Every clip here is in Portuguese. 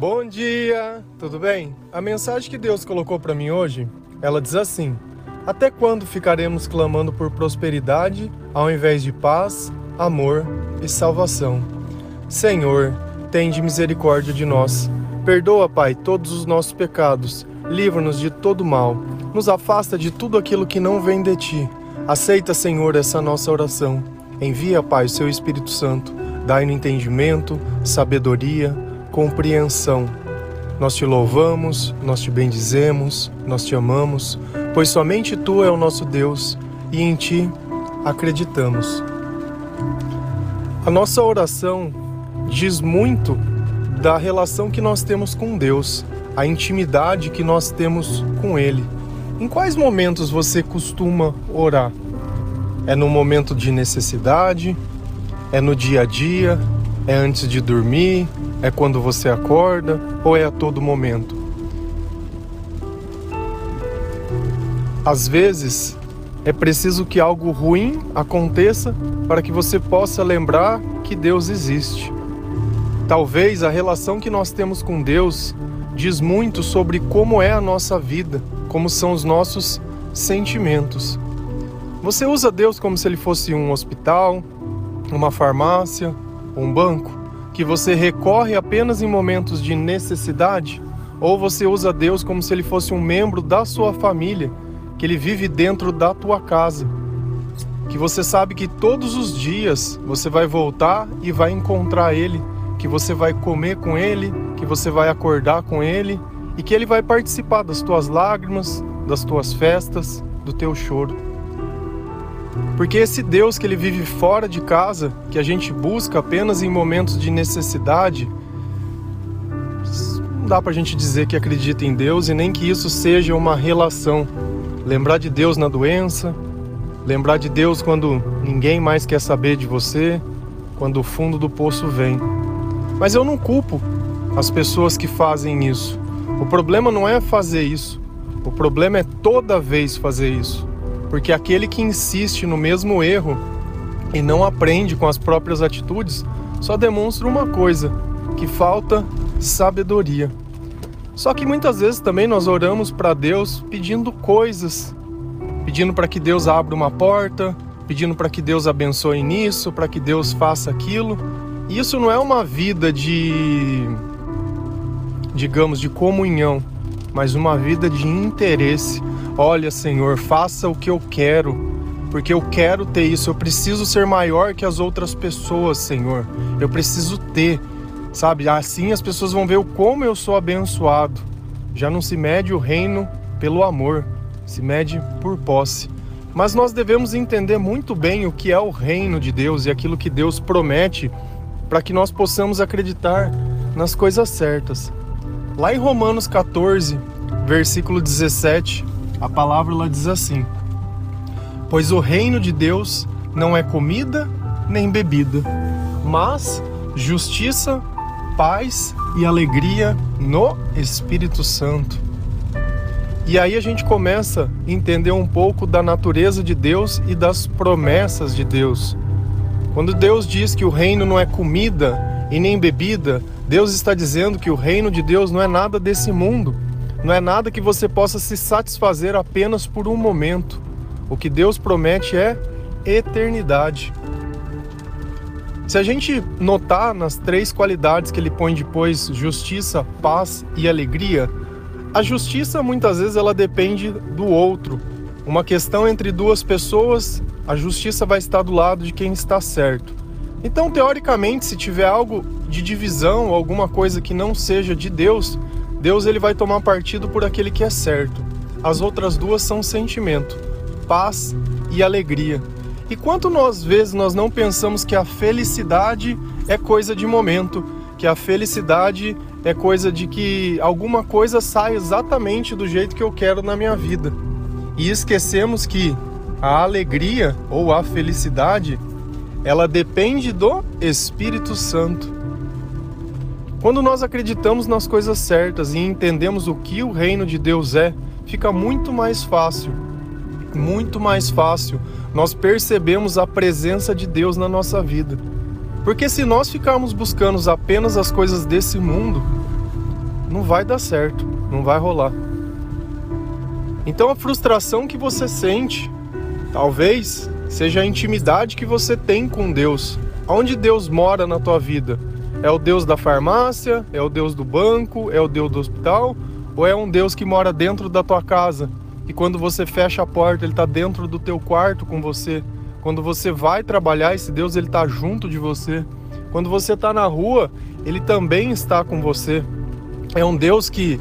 Bom dia, tudo bem? A mensagem que Deus colocou para mim hoje, ela diz assim: Até quando ficaremos clamando por prosperidade ao invés de paz, amor e salvação? Senhor, tende misericórdia de nós. Perdoa, Pai, todos os nossos pecados. Livra-nos de todo mal. Nos afasta de tudo aquilo que não vem de ti. Aceita, Senhor, essa nossa oração. Envia, Pai, o seu Espírito Santo. Dai-no entendimento, sabedoria, compreensão. Nós te louvamos, nós te bendizemos, nós te amamos, pois somente tu é o nosso Deus e em ti acreditamos. A nossa oração diz muito da relação que nós temos com Deus, a intimidade que nós temos com Ele. Em quais momentos você costuma orar? É no momento de necessidade? É no dia a dia? É antes de dormir? É quando você acorda? Ou é a todo momento? Às vezes, é preciso que algo ruim aconteça para que você possa lembrar que Deus existe. Talvez a relação que nós temos com Deus diz muito sobre como é a nossa vida, como são os nossos sentimentos. Você usa Deus como se ele fosse um hospital, uma farmácia, um banco, que você recorre apenas em momentos de necessidade? Ou você usa Deus como se ele fosse um membro da sua família, que ele vive dentro da tua casa? Que você sabe que todos os dias você vai voltar e vai encontrar ele que você vai comer com Ele, que você vai acordar com Ele e que Ele vai participar das tuas lágrimas, das tuas festas, do teu choro. Porque esse Deus que Ele vive fora de casa, que a gente busca apenas em momentos de necessidade, não dá pra gente dizer que acredita em Deus e nem que isso seja uma relação. Lembrar de Deus na doença, lembrar de Deus quando ninguém mais quer saber de você, quando o fundo do poço vem. Mas eu não culpo as pessoas que fazem isso. O problema não é fazer isso. O problema é toda vez fazer isso. Porque aquele que insiste no mesmo erro e não aprende com as próprias atitudes só demonstra uma coisa: que falta sabedoria. Só que muitas vezes também nós oramos para Deus pedindo coisas, pedindo para que Deus abra uma porta, pedindo para que Deus abençoe nisso, para que Deus faça aquilo. Isso não é uma vida de, digamos, de comunhão, mas uma vida de interesse. Olha, Senhor, faça o que eu quero, porque eu quero ter isso. Eu preciso ser maior que as outras pessoas, Senhor. Eu preciso ter, sabe? Assim as pessoas vão ver o como eu sou abençoado. Já não se mede o reino pelo amor, se mede por posse. Mas nós devemos entender muito bem o que é o reino de Deus e aquilo que Deus promete para que nós possamos acreditar nas coisas certas. Lá em Romanos 14, versículo 17, a palavra lá diz assim: Pois o reino de Deus não é comida nem bebida, mas justiça, paz e alegria no Espírito Santo. E aí a gente começa a entender um pouco da natureza de Deus e das promessas de Deus. Quando Deus diz que o reino não é comida e nem bebida, Deus está dizendo que o reino de Deus não é nada desse mundo, não é nada que você possa se satisfazer apenas por um momento. O que Deus promete é eternidade. Se a gente notar nas três qualidades que ele põe depois, justiça, paz e alegria, a justiça muitas vezes ela depende do outro. Uma questão entre duas pessoas a justiça vai estar do lado de quem está certo. Então, teoricamente, se tiver algo de divisão, alguma coisa que não seja de Deus, Deus ele vai tomar partido por aquele que é certo. As outras duas são sentimento, paz e alegria. E quanto nós vezes nós não pensamos que a felicidade é coisa de momento, que a felicidade é coisa de que alguma coisa sai exatamente do jeito que eu quero na minha vida. E esquecemos que a alegria ou a felicidade, ela depende do Espírito Santo. Quando nós acreditamos nas coisas certas e entendemos o que o reino de Deus é, fica muito mais fácil, muito mais fácil nós percebemos a presença de Deus na nossa vida. Porque se nós ficarmos buscando apenas as coisas desse mundo, não vai dar certo, não vai rolar. Então a frustração que você sente, talvez seja a intimidade que você tem com Deus. Onde Deus mora na tua vida? É o Deus da farmácia? É o Deus do banco? É o Deus do hospital? Ou é um Deus que mora dentro da tua casa? E quando você fecha a porta, ele está dentro do teu quarto com você. Quando você vai trabalhar, esse Deus ele está junto de você. Quando você está na rua, ele também está com você. É um Deus que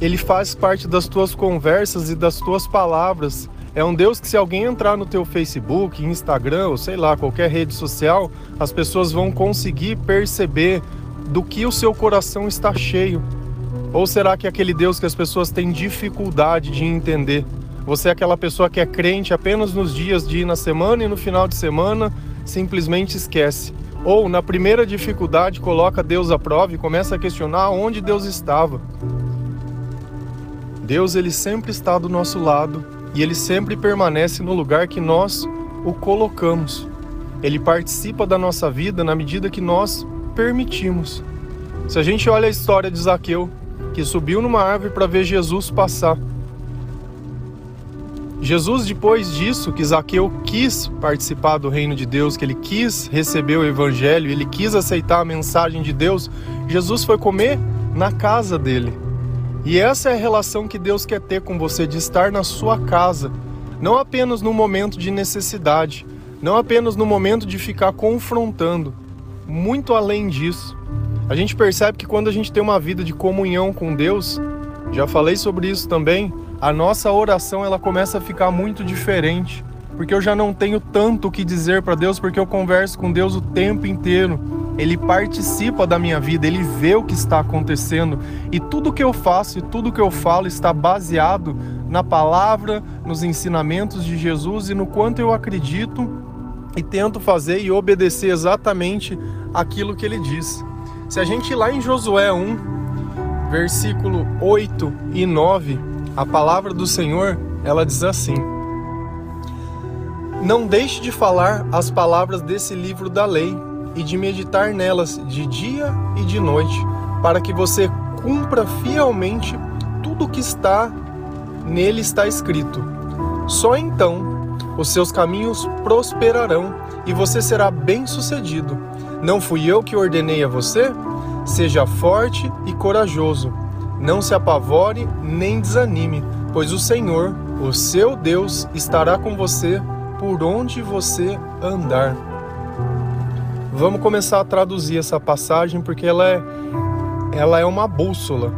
ele faz parte das tuas conversas e das tuas palavras. É um Deus que se alguém entrar no teu Facebook, Instagram, ou sei lá, qualquer rede social, as pessoas vão conseguir perceber do que o seu coração está cheio. Ou será que é aquele Deus que as pessoas têm dificuldade de entender? Você é aquela pessoa que é crente apenas nos dias de ir na semana e no final de semana simplesmente esquece. Ou na primeira dificuldade coloca Deus à prova e começa a questionar onde Deus estava. Deus ele sempre está do nosso lado e ele sempre permanece no lugar que nós o colocamos. Ele participa da nossa vida na medida que nós permitimos. Se a gente olha a história de Zaqueu, que subiu numa árvore para ver Jesus passar, Jesus, depois disso, que Zaqueu quis participar do reino de Deus, que ele quis receber o evangelho, ele quis aceitar a mensagem de Deus, Jesus foi comer na casa dele. E essa é a relação que Deus quer ter com você, de estar na sua casa, não apenas no momento de necessidade, não apenas no momento de ficar confrontando, muito além disso. A gente percebe que quando a gente tem uma vida de comunhão com Deus, já falei sobre isso também, a nossa oração ela começa a ficar muito diferente, porque eu já não tenho tanto o que dizer para Deus, porque eu converso com Deus o tempo inteiro. Ele participa da minha vida, ele vê o que está acontecendo e tudo que eu faço e tudo que eu falo está baseado na palavra, nos ensinamentos de Jesus e no quanto eu acredito e tento fazer e obedecer exatamente aquilo que ele diz. Se a gente ir lá em Josué 1, versículo 8 e 9, a palavra do Senhor, ela diz assim: Não deixe de falar as palavras desse livro da lei e de meditar nelas de dia e de noite, para que você cumpra fielmente tudo o que está nele está escrito. Só então os seus caminhos prosperarão e você será bem-sucedido. Não fui eu que ordenei a você? Seja forte e corajoso não se apavore nem desanime, pois o Senhor, o seu Deus, estará com você por onde você andar. Vamos começar a traduzir essa passagem porque ela é, ela é uma bússola.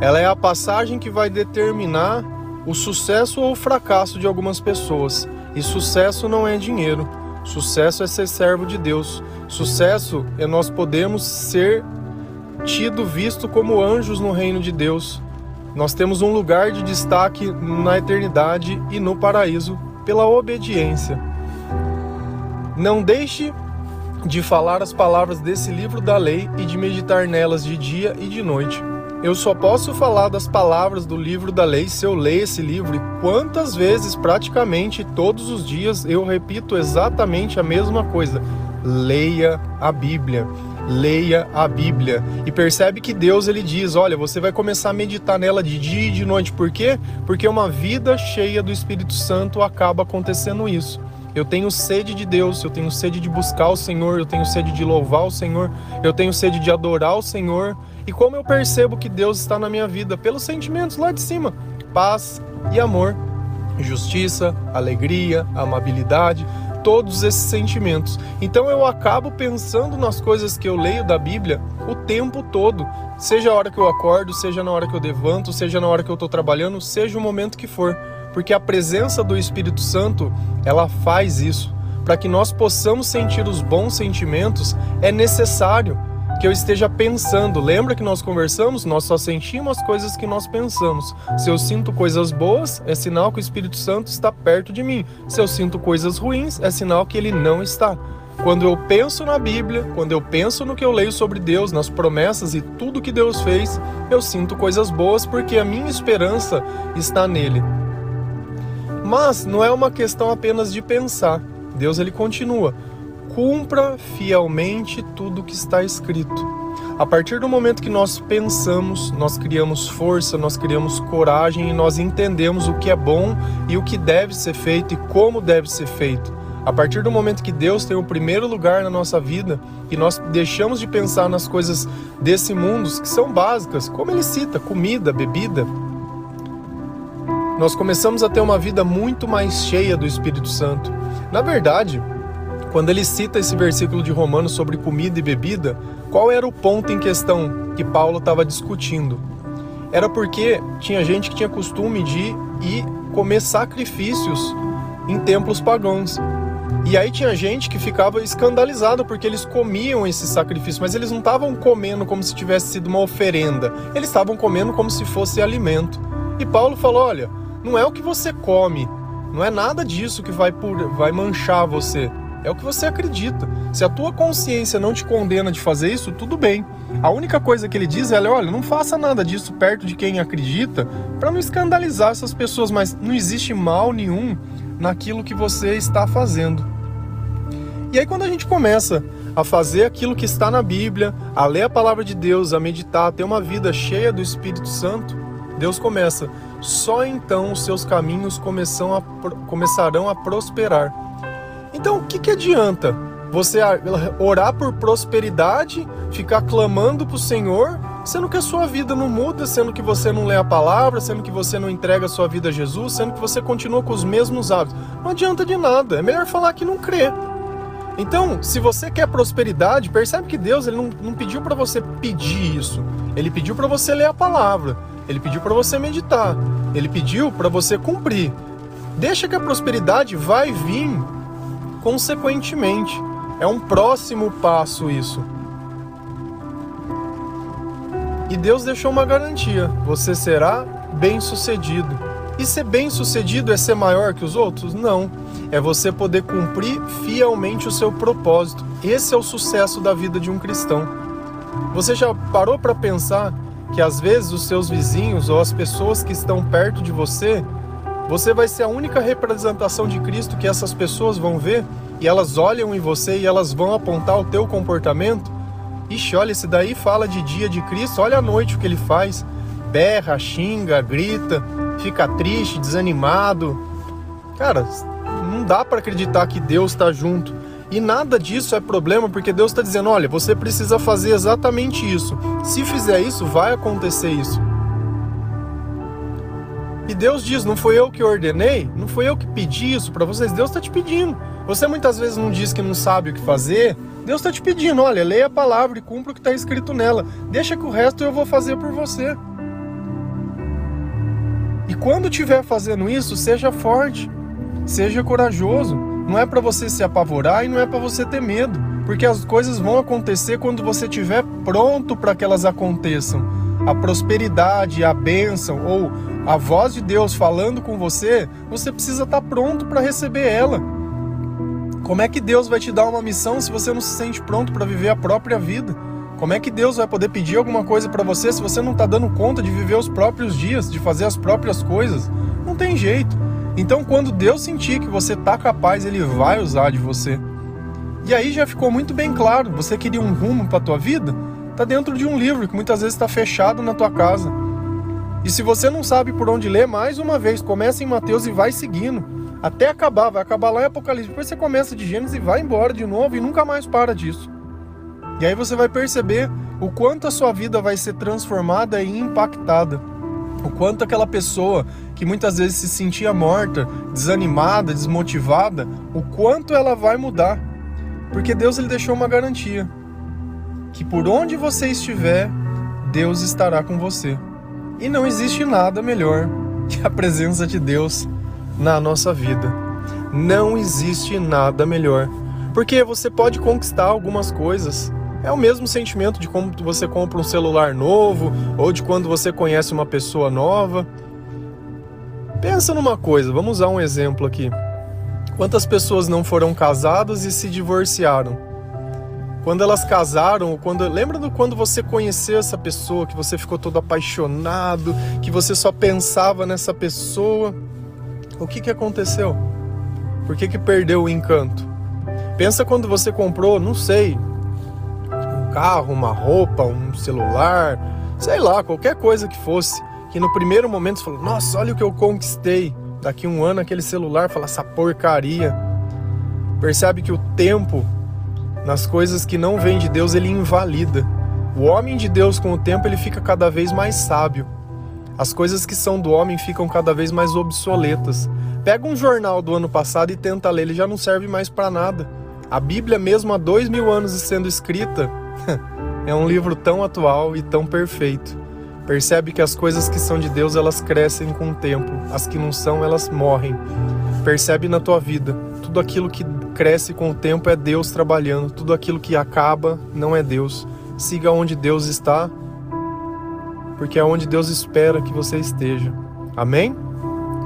Ela é a passagem que vai determinar o sucesso ou o fracasso de algumas pessoas. E sucesso não é dinheiro. Sucesso é ser servo de Deus. Sucesso é nós podemos ser tido visto como anjos no reino de Deus. Nós temos um lugar de destaque na eternidade e no paraíso pela obediência. Não deixe de falar as palavras desse livro da lei e de meditar nelas de dia e de noite. Eu só posso falar das palavras do livro da lei se eu ler esse livro e quantas vezes, praticamente todos os dias, eu repito exatamente a mesma coisa. Leia a Bíblia leia a Bíblia e percebe que Deus ele diz, olha, você vai começar a meditar nela de dia e de noite. Por quê? Porque uma vida cheia do Espírito Santo acaba acontecendo isso. Eu tenho sede de Deus, eu tenho sede de buscar o Senhor, eu tenho sede de louvar o Senhor, eu tenho sede de adorar o Senhor. E como eu percebo que Deus está na minha vida? Pelos sentimentos lá de cima: paz e amor, justiça, alegria, amabilidade todos esses sentimentos. Então eu acabo pensando nas coisas que eu leio da Bíblia o tempo todo, seja a hora que eu acordo, seja na hora que eu levanto, seja na hora que eu estou trabalhando, seja o momento que for, porque a presença do Espírito Santo ela faz isso. Para que nós possamos sentir os bons sentimentos, é necessário que eu esteja pensando. Lembra que nós conversamos? Nós só sentimos as coisas que nós pensamos. Se eu sinto coisas boas, é sinal que o Espírito Santo está perto de mim. Se eu sinto coisas ruins, é sinal que ele não está. Quando eu penso na Bíblia, quando eu penso no que eu leio sobre Deus, nas promessas e tudo que Deus fez, eu sinto coisas boas porque a minha esperança está nele. Mas não é uma questão apenas de pensar. Deus ele continua: cumpra fielmente tudo que está escrito. A partir do momento que nós pensamos, nós criamos força, nós criamos coragem e nós entendemos o que é bom e o que deve ser feito e como deve ser feito. A partir do momento que Deus tem o primeiro lugar na nossa vida e nós deixamos de pensar nas coisas desse mundo que são básicas, como ele cita, comida, bebida, nós começamos a ter uma vida muito mais cheia do Espírito Santo. Na verdade, quando ele cita esse versículo de Romanos sobre comida e bebida, qual era o ponto em questão que Paulo estava discutindo? Era porque tinha gente que tinha costume de ir comer sacrifícios em templos pagãos. E aí tinha gente que ficava escandalizada porque eles comiam esse sacrifício, mas eles não estavam comendo como se tivesse sido uma oferenda, eles estavam comendo como se fosse alimento. E Paulo falou: olha, não é o que você come, não é nada disso que vai, por, vai manchar você. É o que você acredita. Se a tua consciência não te condena de fazer isso, tudo bem. A única coisa que ele diz é: olha, não faça nada disso perto de quem acredita, para não escandalizar essas pessoas, mas não existe mal nenhum naquilo que você está fazendo. E aí, quando a gente começa a fazer aquilo que está na Bíblia, a ler a palavra de Deus, a meditar, a ter uma vida cheia do Espírito Santo, Deus começa. Só então os seus caminhos a, começarão a prosperar. Então, o que, que adianta você orar por prosperidade, ficar clamando para o Senhor, sendo que a sua vida não muda, sendo que você não lê a palavra, sendo que você não entrega a sua vida a Jesus, sendo que você continua com os mesmos hábitos? Não adianta de nada. É melhor falar que não crê. Então, se você quer prosperidade, percebe que Deus ele não, não pediu para você pedir isso. Ele pediu para você ler a palavra. Ele pediu para você meditar. Ele pediu para você cumprir. Deixa que a prosperidade vai vir consequentemente. É um próximo passo isso. E Deus deixou uma garantia: você será bem-sucedido. E ser bem-sucedido é ser maior que os outros? Não. É você poder cumprir fielmente o seu propósito. Esse é o sucesso da vida de um cristão. Você já parou para pensar que às vezes os seus vizinhos ou as pessoas que estão perto de você você vai ser a única representação de Cristo que essas pessoas vão ver e elas olham em você e elas vão apontar o teu comportamento. Ixi, olha, esse daí fala de dia de Cristo, olha a noite o que ele faz. Berra, xinga, grita, fica triste, desanimado. Cara, não dá para acreditar que Deus está junto. E nada disso é problema, porque Deus está dizendo: olha, você precisa fazer exatamente isso. Se fizer isso, vai acontecer isso. E Deus diz: não foi eu que ordenei, não foi eu que pedi isso para vocês, Deus está te pedindo. Você muitas vezes não diz que não sabe o que fazer, Deus está te pedindo: olha, leia a palavra e cumpra o que está escrito nela, deixa que o resto eu vou fazer por você. E quando estiver fazendo isso, seja forte, seja corajoso. Não é para você se apavorar e não é para você ter medo, porque as coisas vão acontecer quando você estiver pronto para que elas aconteçam. A prosperidade, a bênção ou a voz de Deus falando com você, você precisa estar pronto para receber ela. Como é que Deus vai te dar uma missão se você não se sente pronto para viver a própria vida? Como é que Deus vai poder pedir alguma coisa para você se você não está dando conta de viver os próprios dias, de fazer as próprias coisas? Não tem jeito. Então, quando Deus sentir que você está capaz, Ele vai usar de você. E aí já ficou muito bem claro. Você queria um rumo para a tua vida? Está dentro de um livro que muitas vezes está fechado na tua casa. E se você não sabe por onde ler, mais uma vez, começa em Mateus e vai seguindo. Até acabar, vai acabar lá em Apocalipse. Depois você começa de Gênesis e vai embora de novo e nunca mais para disso. E aí você vai perceber o quanto a sua vida vai ser transformada e impactada. O quanto aquela pessoa que muitas vezes se sentia morta, desanimada, desmotivada, o quanto ela vai mudar. Porque Deus ele deixou uma garantia que por onde você estiver, Deus estará com você. E não existe nada melhor que a presença de Deus na nossa vida. Não existe nada melhor. Porque você pode conquistar algumas coisas. É o mesmo sentimento de quando você compra um celular novo ou de quando você conhece uma pessoa nova. Pensa numa coisa, vamos usar um exemplo aqui. Quantas pessoas não foram casadas e se divorciaram? Quando elas casaram, quando lembra do quando você conheceu essa pessoa, que você ficou todo apaixonado, que você só pensava nessa pessoa, o que que aconteceu? Por que que perdeu o encanto? Pensa quando você comprou, não sei, um carro, uma roupa, um celular, sei lá, qualquer coisa que fosse, que no primeiro momento você falou, nossa, olha o que eu conquistei. Daqui um ano aquele celular fala essa porcaria. Percebe que o tempo nas coisas que não vêm de Deus ele invalida. O homem de Deus com o tempo ele fica cada vez mais sábio. As coisas que são do homem ficam cada vez mais obsoletas. Pega um jornal do ano passado e tenta ler, ele já não serve mais para nada. A Bíblia, mesmo há dois mil anos sendo escrita, é um livro tão atual e tão perfeito. Percebe que as coisas que são de Deus elas crescem com o tempo, as que não são elas morrem. Percebe na tua vida, tudo aquilo que cresce com o tempo é Deus trabalhando, tudo aquilo que acaba não é Deus. Siga onde Deus está porque é onde Deus espera que você esteja. Amém?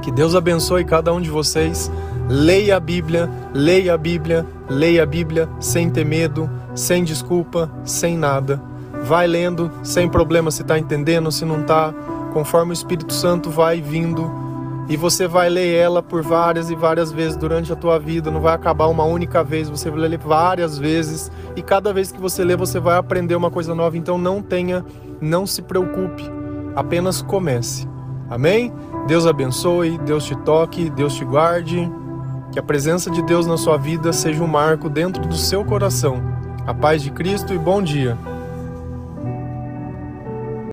Que Deus abençoe cada um de vocês. Leia a Bíblia, leia a Bíblia, leia a Bíblia sem ter medo, sem desculpa, sem nada. Vai lendo, sem problema se está entendendo, se não está, conforme o Espírito Santo vai vindo e você vai ler ela por várias e várias vezes durante a tua vida, não vai acabar uma única vez, você vai ler várias vezes e cada vez que você lê você vai aprender uma coisa nova, então não tenha, não se preocupe, apenas comece. Amém? Deus abençoe, Deus te toque, Deus te guarde. Que a presença de Deus na sua vida seja um marco dentro do seu coração. A paz de Cristo e bom dia.